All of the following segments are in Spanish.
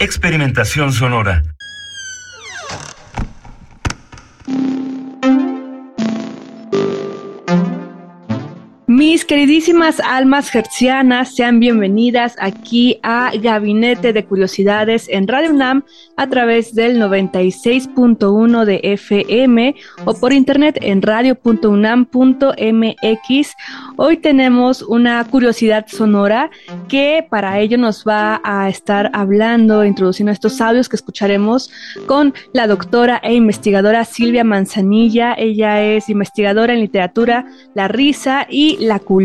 Experimentación sonora. Queridísimas almas hertzianas, sean bienvenidas aquí a Gabinete de Curiosidades en Radio UNAM a través del 96.1 de FM o por internet en radio.unam.mx. Hoy tenemos una curiosidad sonora que para ello nos va a estar hablando, introduciendo estos audios que escucharemos con la doctora e investigadora Silvia Manzanilla. Ella es investigadora en literatura, la risa y la cultura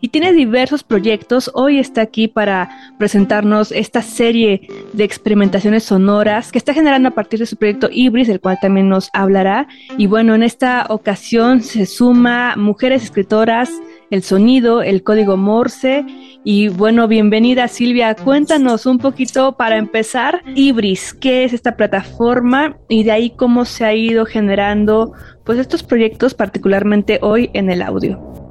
y tiene diversos proyectos. Hoy está aquí para presentarnos esta serie de experimentaciones sonoras que está generando a partir de su proyecto Ibris, del cual también nos hablará. Y bueno, en esta ocasión se suma mujeres escritoras, el sonido, el código Morse. Y bueno, bienvenida Silvia. Cuéntanos un poquito para empezar, Ibris, ¿qué es esta plataforma? Y de ahí cómo se ha ido generando pues estos proyectos, particularmente hoy en el audio.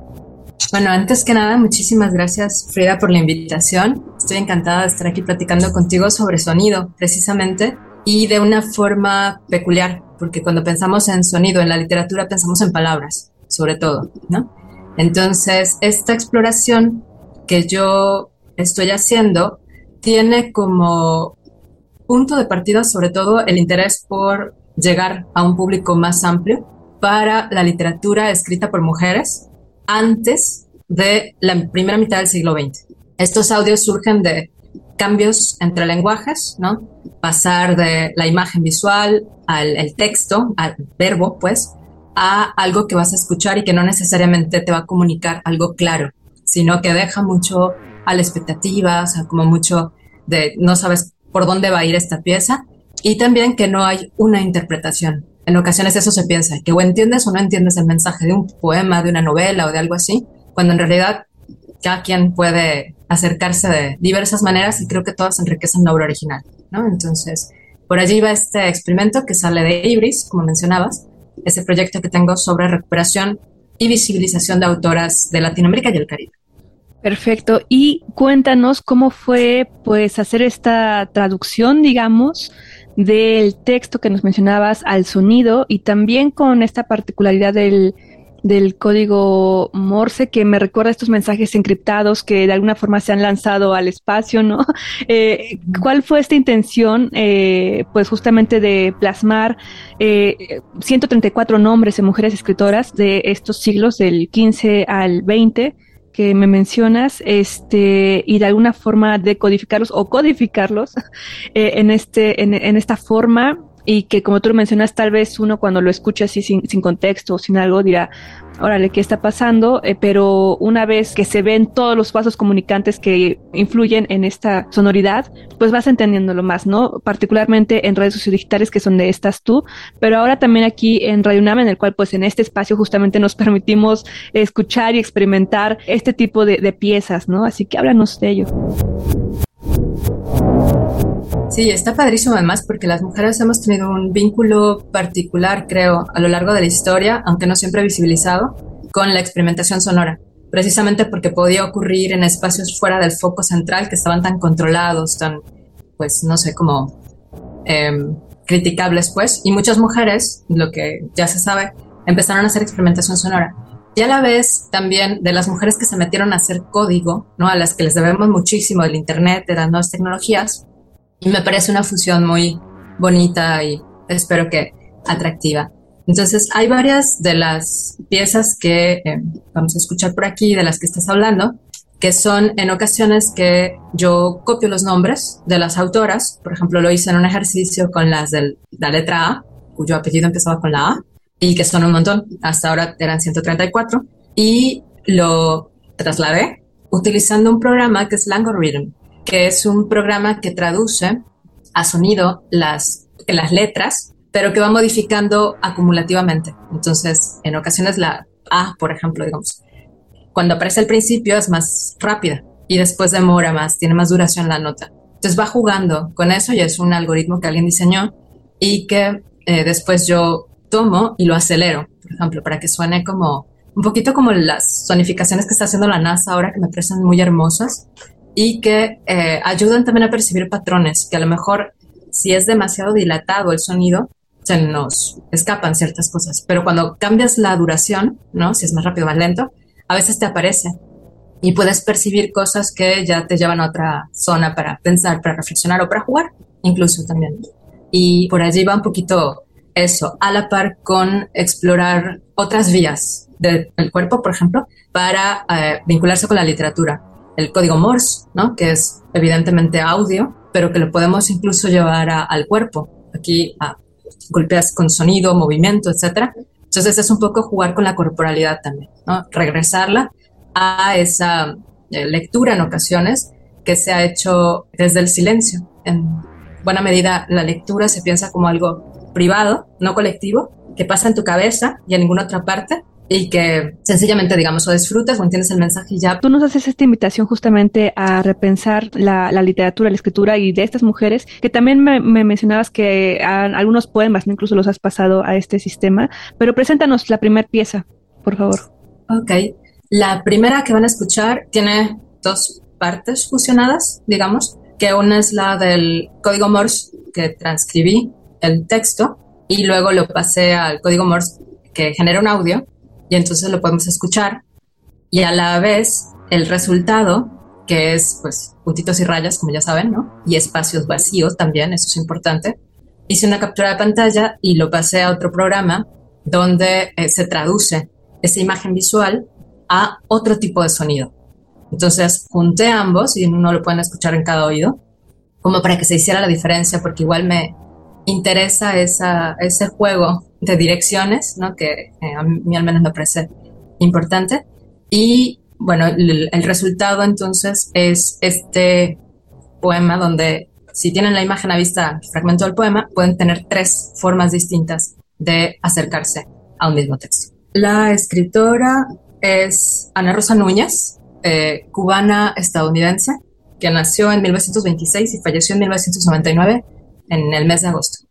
Bueno, antes que nada, muchísimas gracias Frida por la invitación. Estoy encantada de estar aquí platicando contigo sobre sonido, precisamente, y de una forma peculiar, porque cuando pensamos en sonido en la literatura pensamos en palabras, sobre todo, ¿no? Entonces, esta exploración que yo estoy haciendo tiene como punto de partida sobre todo el interés por llegar a un público más amplio para la literatura escrita por mujeres antes de la primera mitad del siglo XX. Estos audios surgen de cambios entre lenguajes, ¿no? Pasar de la imagen visual al el texto, al verbo, pues, a algo que vas a escuchar y que no necesariamente te va a comunicar algo claro, sino que deja mucho a la expectativa, o sea, como mucho de no sabes por dónde va a ir esta pieza y también que no hay una interpretación. En ocasiones eso se piensa, que o entiendes o no entiendes el mensaje de un poema, de una novela o de algo así, cuando en realidad cada quien puede acercarse de diversas maneras y creo que todas enriquecen la obra original, ¿no? Entonces, por allí va este experimento que sale de Ibris, como mencionabas, ese proyecto que tengo sobre recuperación y visibilización de autoras de Latinoamérica y el Caribe. Perfecto. Y cuéntanos cómo fue, pues, hacer esta traducción, digamos, del texto que nos mencionabas al sonido y también con esta particularidad del, del código Morse que me recuerda estos mensajes encriptados que de alguna forma se han lanzado al espacio, ¿no? Eh, ¿Cuál fue esta intención, eh, pues justamente de plasmar eh, 134 nombres de mujeres escritoras de estos siglos, del 15 al 20? Que me mencionas, este, y de alguna forma decodificarlos o codificarlos eh, en este, en, en, esta forma, y que como tú lo mencionas, tal vez uno cuando lo escucha así sin, sin contexto o sin algo dirá, órale, ¿qué está pasando? Eh, pero una vez que se ven todos los pasos comunicantes que influyen en esta sonoridad, pues vas entendiéndolo más, ¿no? Particularmente en redes sociodigitales que son de estas tú, pero ahora también aquí en Radio UNAM, en el cual pues en este espacio justamente nos permitimos escuchar y experimentar este tipo de, de piezas, ¿no? Así que háblanos de ello. Sí, está padrísimo además porque las mujeres hemos tenido un vínculo particular, creo, a lo largo de la historia, aunque no siempre visibilizado, con la experimentación sonora, precisamente porque podía ocurrir en espacios fuera del foco central que estaban tan controlados, tan, pues, no sé, como eh, criticables, pues, y muchas mujeres, lo que ya se sabe, empezaron a hacer experimentación sonora. Y a la vez también de las mujeres que se metieron a hacer código, ¿no? A las que les debemos muchísimo del Internet, de las nuevas tecnologías, y me parece una fusión muy bonita y espero que atractiva. Entonces, hay varias de las piezas que eh, vamos a escuchar por aquí, de las que estás hablando, que son en ocasiones que yo copio los nombres de las autoras. Por ejemplo, lo hice en un ejercicio con las de la letra A, cuyo apellido empezaba con la A, y que son un montón. Hasta ahora eran 134. Y lo trasladé utilizando un programa que es Langorhythm que es un programa que traduce a sonido las, las letras, pero que va modificando acumulativamente. Entonces, en ocasiones la A, por ejemplo, digamos, cuando aparece al principio es más rápida y después demora más, tiene más duración la nota. Entonces va jugando con eso y es un algoritmo que alguien diseñó y que eh, después yo tomo y lo acelero, por ejemplo, para que suene como un poquito como las sonificaciones que está haciendo la NASA ahora, que me parecen muy hermosas y que eh, ayudan también a percibir patrones, que a lo mejor si es demasiado dilatado el sonido, se nos escapan ciertas cosas, pero cuando cambias la duración, ¿no? Si es más rápido o más lento, a veces te aparece y puedes percibir cosas que ya te llevan a otra zona para pensar, para reflexionar o para jugar, incluso también. Y por allí va un poquito eso, a la par con explorar otras vías del cuerpo, por ejemplo, para eh, vincularse con la literatura. El código Morse, ¿no? que es evidentemente audio, pero que lo podemos incluso llevar al cuerpo. Aquí a, golpeas con sonido, movimiento, etc. Entonces es un poco jugar con la corporalidad también, regresarla a esa eh, lectura en ocasiones que se ha hecho desde el silencio. En buena medida la lectura se piensa como algo privado, no colectivo, que pasa en tu cabeza y en ninguna otra parte y que sencillamente, digamos, o disfrutas o entiendes el mensaje y ya. Tú nos haces esta invitación justamente a repensar la, literatura, la escritura y de estas mujeres, que también me, mencionabas que algunos poemas, incluso los has pasado a este sistema, pero preséntanos la primera pieza, por favor. Ok, la primera que van a escuchar tiene dos partes fusionadas, digamos, que una es la del código Morse que transcribí el texto y luego lo pasé al código Morse que genera un audio y entonces lo podemos escuchar y a la vez el resultado que es pues puntitos y rayas como ya saben, ¿no? Y espacios vacíos también, eso es importante. Hice una captura de pantalla y lo pasé a otro programa donde eh, se traduce esa imagen visual a otro tipo de sonido. Entonces junté ambos y uno lo pueden escuchar en cada oído, como para que se hiciera la diferencia, porque igual me interesa esa, ese juego de direcciones, ¿no? que eh, a mí al menos me parece importante. Y bueno, el, resultado entonces es este poema donde si tienen la imagen a vista, fragmento del poema, pueden tener tres formas distintas de acercarse a un mismo texto. La escritora es Ana Rosa Núñez, eh, cubana estadounidense, que nació en 1926 y falleció en 1999 en el mes de agosto.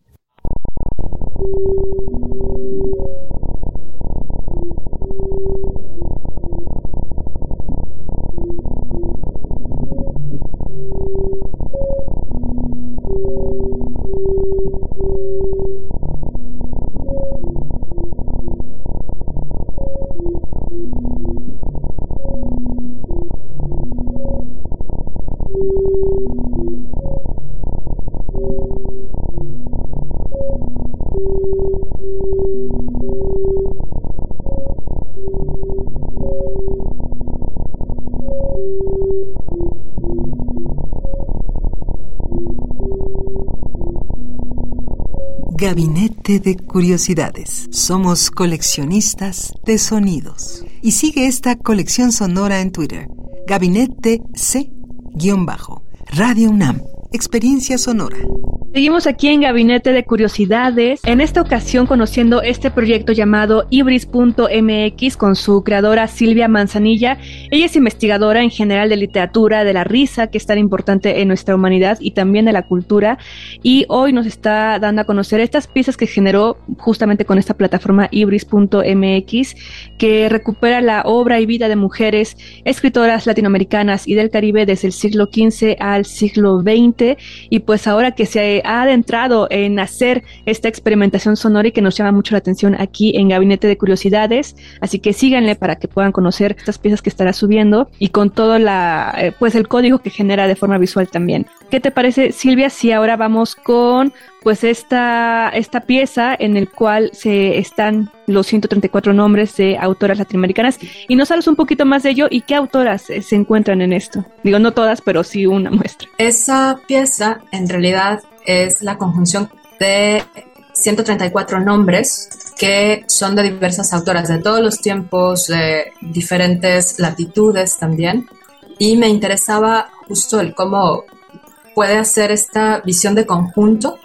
Gabinete de Curiosidades. Somos coleccionistas de sonidos. Y sigue esta colección sonora en Twitter. Gabinete C-Radio UNAM. Experiencia sonora. Seguimos aquí en Gabinete de Curiosidades, en esta ocasión conociendo este proyecto llamado Ibris.mx con su creadora Silvia Manzanilla. Ella es investigadora en general de literatura, de la risa, que es tan importante en nuestra humanidad y también de la cultura. Y hoy nos está dando a conocer estas piezas que generó justamente con esta plataforma Ibris.mx, que recupera la obra y vida de mujeres escritoras latinoamericanas y del Caribe desde el siglo XV al siglo XX. Y pues ahora que se ha adentrado en hacer esta experimentación sonora y que nos llama mucho la atención aquí en Gabinete de Curiosidades. Así que síganle para que puedan conocer estas piezas que estará subiendo y con todo la, eh, pues el código que genera de forma visual también. ¿Qué te parece, Silvia, si ahora vamos con pues esta, esta pieza en el cual se están los 134 nombres de autoras latinoamericanas y nos hablas un poquito más de ello y qué autoras eh, se encuentran en esto. Digo, no todas, pero sí una muestra. Esa pieza en realidad es la conjunción de 134 nombres que son de diversas autoras de todos los tiempos, de diferentes latitudes también. y me interesaba justo el cómo puede hacer esta visión de conjunto,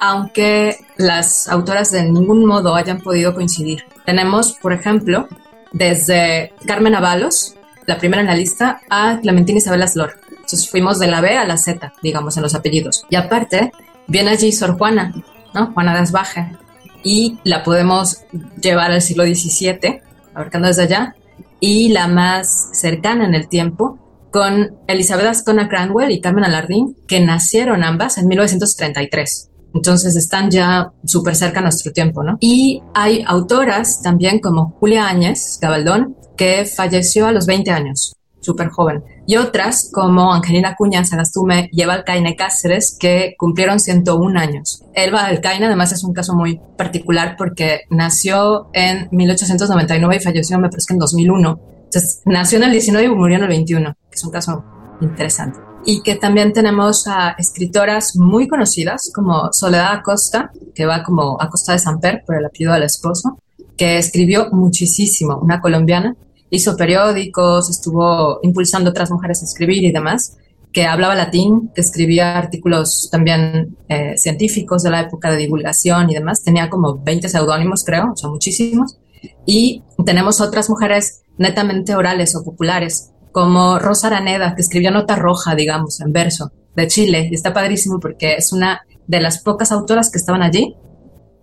aunque las autoras de ningún modo hayan podido coincidir. Tenemos, por ejemplo, desde Carmen Avalos, la primera en la lista, a Clementina Isabel Aslor. Entonces fuimos de la B a la Z, digamos, en los apellidos. Y aparte, viene allí Sor Juana, ¿no? Juana de Asbaje. Y la podemos llevar al siglo XVII, abarcando desde allá. Y la más cercana en el tiempo, con Elizabeth Ascona Cranwell y Carmen Alardín, que nacieron ambas en 1933. Entonces están ya súper cerca a nuestro tiempo, ¿no? Y hay autoras también como Julia Áñez Gabaldón, que falleció a los 20 años, súper joven. Y otras como Angelina Cuña Sagastume y Eva Alcaine Cáceres, que cumplieron 101 años. Eva Alcaine además es un caso muy particular porque nació en 1899 y falleció, me parece que en 2001. Entonces, nació en el 19 y murió en el 21, que es un caso interesante. Y que también tenemos a escritoras muy conocidas como Soledad Acosta, que va como Acosta de Samper por el apellido del esposo, que escribió muchísimo, una colombiana, hizo periódicos, estuvo impulsando a otras mujeres a escribir y demás, que hablaba latín, que escribía artículos también eh, científicos de la época de divulgación y demás. Tenía como 20 seudónimos, creo, son muchísimos. Y tenemos otras mujeres netamente orales o populares, como Rosa Araneda, que escribió Nota Roja, digamos, en verso, de Chile. Y está padrísimo porque es una de las pocas autoras que estaban allí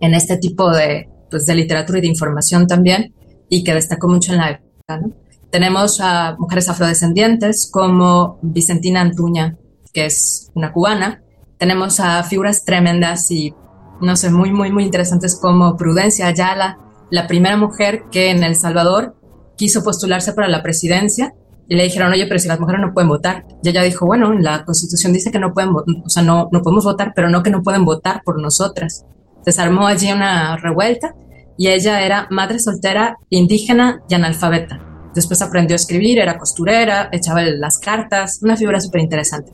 en este tipo de, pues, de literatura y de información también, y que destacó mucho en la época. Tenemos a mujeres afrodescendientes como Vicentina Antuña, que es una cubana. Tenemos a figuras tremendas y, no sé, muy, muy, muy interesantes como Prudencia Ayala, la primera mujer que en El Salvador quiso postularse para la presidencia y le dijeron, oye, pero si las mujeres no pueden votar. Y ella dijo, bueno, la constitución dice que no pueden, o sea, no, no podemos votar, pero no que no pueden votar por nosotras. Se armó allí una revuelta y ella era madre soltera, indígena y analfabeta. Después aprendió a escribir, era costurera, echaba las cartas, una figura súper interesante.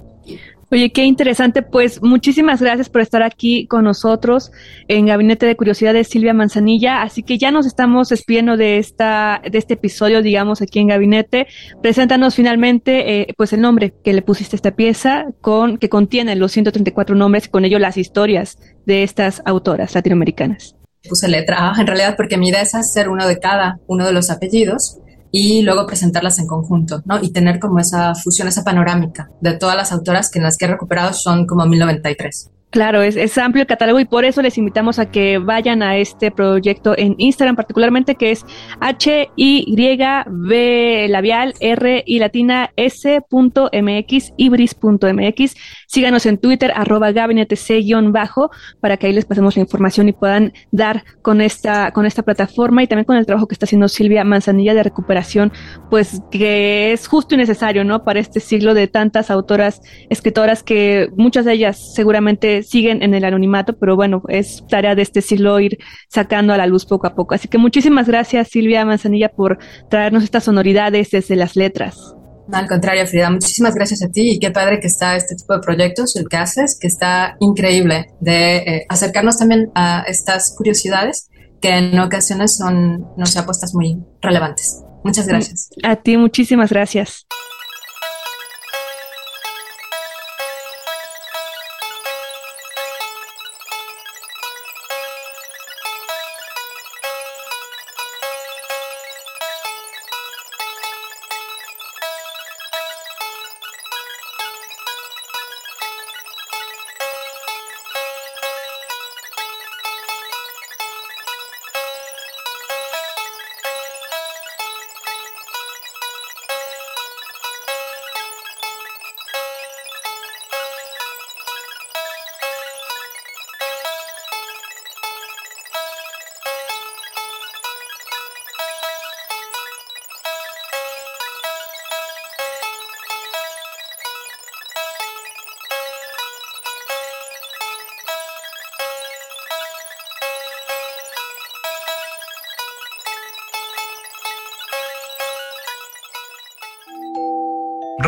Oye, qué interesante. Pues muchísimas gracias por estar aquí con nosotros en Gabinete de Curiosidades Silvia Manzanilla. Así que ya nos estamos despidiendo de esta de este episodio, digamos, aquí en Gabinete. Preséntanos finalmente, eh, pues el nombre que le pusiste a esta pieza, con que contiene los 134 nombres y con ello las historias de estas autoras latinoamericanas. Puse letra A, en realidad, porque mi idea es hacer uno de cada uno de los apellidos y luego presentarlas en conjunto, ¿no? Y tener como esa fusión, esa panorámica de todas las autoras que en las que he recuperado son como 1093. Claro, es, amplio el catálogo y por eso les invitamos a que vayan a este proyecto en Instagram particularmente que es H Y B labial R y latina S.mx ibris.mx. Síganos en Twitter arroba gabinete C-bajo para que ahí les pasemos la información y puedan dar con esta con esta plataforma y también con el trabajo que está haciendo Silvia Manzanilla de recuperación, pues que es justo y necesario, ¿no? Para este siglo de tantas autoras, escritoras que muchas de ellas seguramente siguen en el anonimato, pero bueno, es tarea de este siglo ir sacando a la luz poco a poco. Así que muchísimas gracias Silvia Manzanilla por traernos estas sonoridades desde las letras. al contrario, Frida, muchísimas gracias a ti y qué padre que está este tipo de proyectos, el que haces, que está increíble de eh, acercarnos también a estas curiosidades que en ocasiones son, no sé, apuestas muy relevantes. Muchas gracias. A ti, muchísimas gracias.